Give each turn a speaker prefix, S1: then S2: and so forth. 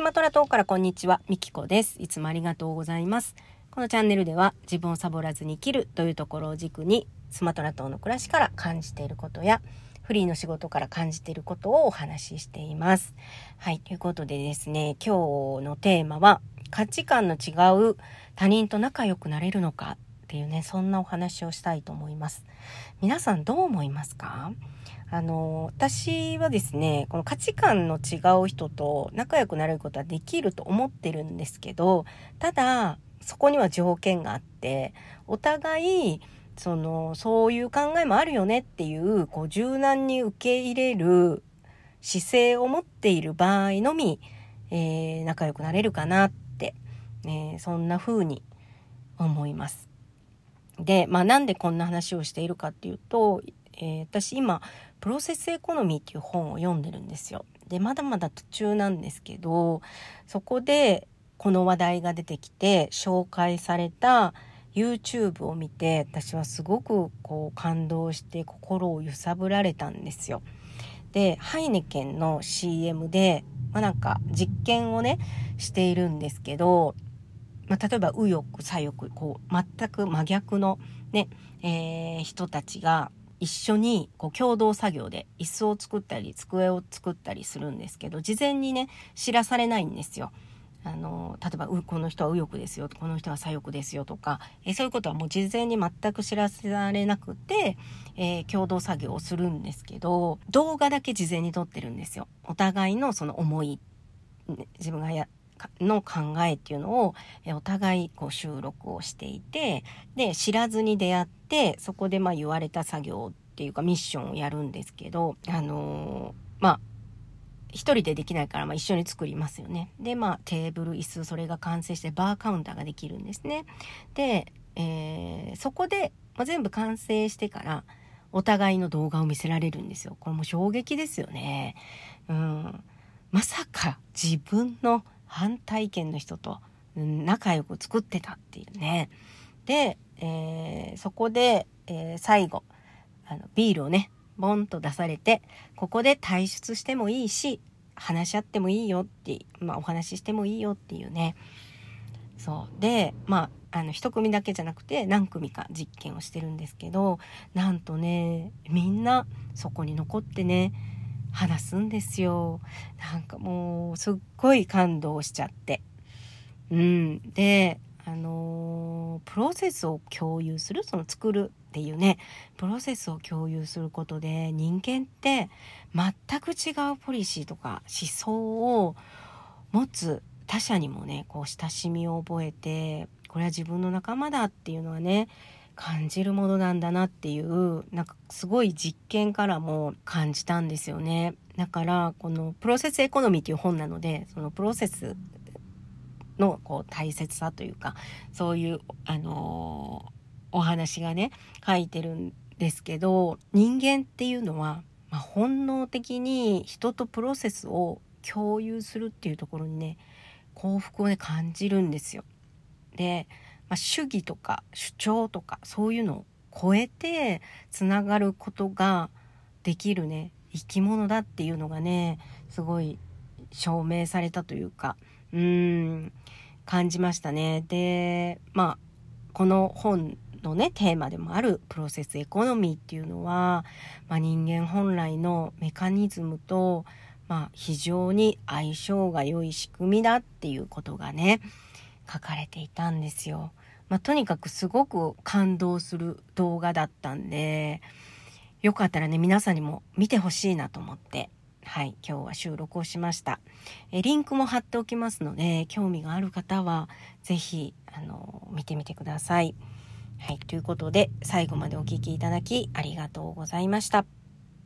S1: スマトラ島からこんにちは、みきこです。いつもありがとうございます。このチャンネルでは自分をサボらずに生きるというところを軸にスマトラ島の暮らしから感じていることやフリーの仕事から感じていることをお話ししています。はい、ということでですね、今日のテーマは価値観の違う他人と仲良くなれるのかっていうね、そんなお話をしたいと思います。皆さんどう思いますか？あの、私はですね、この価値観の違う人と仲良くなれることはできると思ってるんですけど、ただ、そこには条件があって、お互い、その、そういう考えもあるよねっていう、こう、柔軟に受け入れる姿勢を持っている場合のみ、えー、仲良くなれるかなって、えー、そんな風に思います。で、まあなんでこんな話をしているかっていうと、えー、私今プロセスエコノミーっていう本を読んでるんですよ。でまだまだ途中なんですけどそこでこの話題が出てきて紹介された YouTube を見て私はすごくこう感動して心を揺さぶられたんですよ。でハイネケンの CM で、まあ、なんか実験をねしているんですけど、まあ、例えば右翼左翼こう全く真逆のね、えー、人たちが一緒にこう共同作業で椅子を作ったり机を作ったりするんですけど事前にね知らされないんですよ。あの例えばこの人は右翼ですよこの人は左翼ですよとかえそういうことはもう事前に全く知らされなくて、えー、共同作業をするんですけど動画だけ事前に撮ってるんですよ。お互いのその思い自分がやの考えっていうのをお互いこう収録をしていてで知らずに出会ってそこでまあ言われた作業っていうかミッションをやるんですけどあのー、まあ一人でできないからまあ一緒に作りますよね。でまあテーブル椅子それが完成してバーカウンターができるんですね。で、えー、そこで、まあ、全部完成してからお互いの動画を見せられるんですよ。これも衝撃ですよね。うん。まさか自分の反対意見の人と仲良く作ってたっていうね。で、えー、そこで、えー、最後あのビールをねボンと出されてここで退出してもいいし話し合ってもいいよって、まあ、お話ししてもいいよっていうねそうでまああの一組だけじゃなくて何組か実験をしてるんですけどなんとねみんなそこに残ってね話すんですよ。なんかもうすっごい感動しちゃって。うん。で、あの、プロセスを共有する、その作るっていうね、プロセスを共有することで人間って全く違うポリシーとか思想を持つ他者にもね、こう親しみを覚えて、これは自分の仲間だっていうのはね、感じるものなんだなっていうなんかすごい実験からも感じたんですよね。だからこのプロセスエコノミーっていう本なのでそのプロセスのこう大切さというかそういうあのー、お話がね書いてるんですけど人間っていうのは、まあ、本能的に人とプロセスを共有するっていうところにね幸福をね感じるんですよ。でまあ、主義とか主張とかそういうのを超えてつながることができるね生き物だっていうのがねすごい証明されたというかうん感じましたね。でまあこの本のねテーマでもあるプロセスエコノミーっていうのは、まあ、人間本来のメカニズムと、まあ、非常に相性が良い仕組みだっていうことがね書かれていたんですよ。まあ、とにかくすごく感動する動画だったんで、よかったらね、皆さんにも見てほしいなと思って、はい、今日は収録をしました。えリンクも貼っておきますので、興味がある方は、是非あの、見てみてください。はい、ということで、最後までお聴きいただきありがとうございました。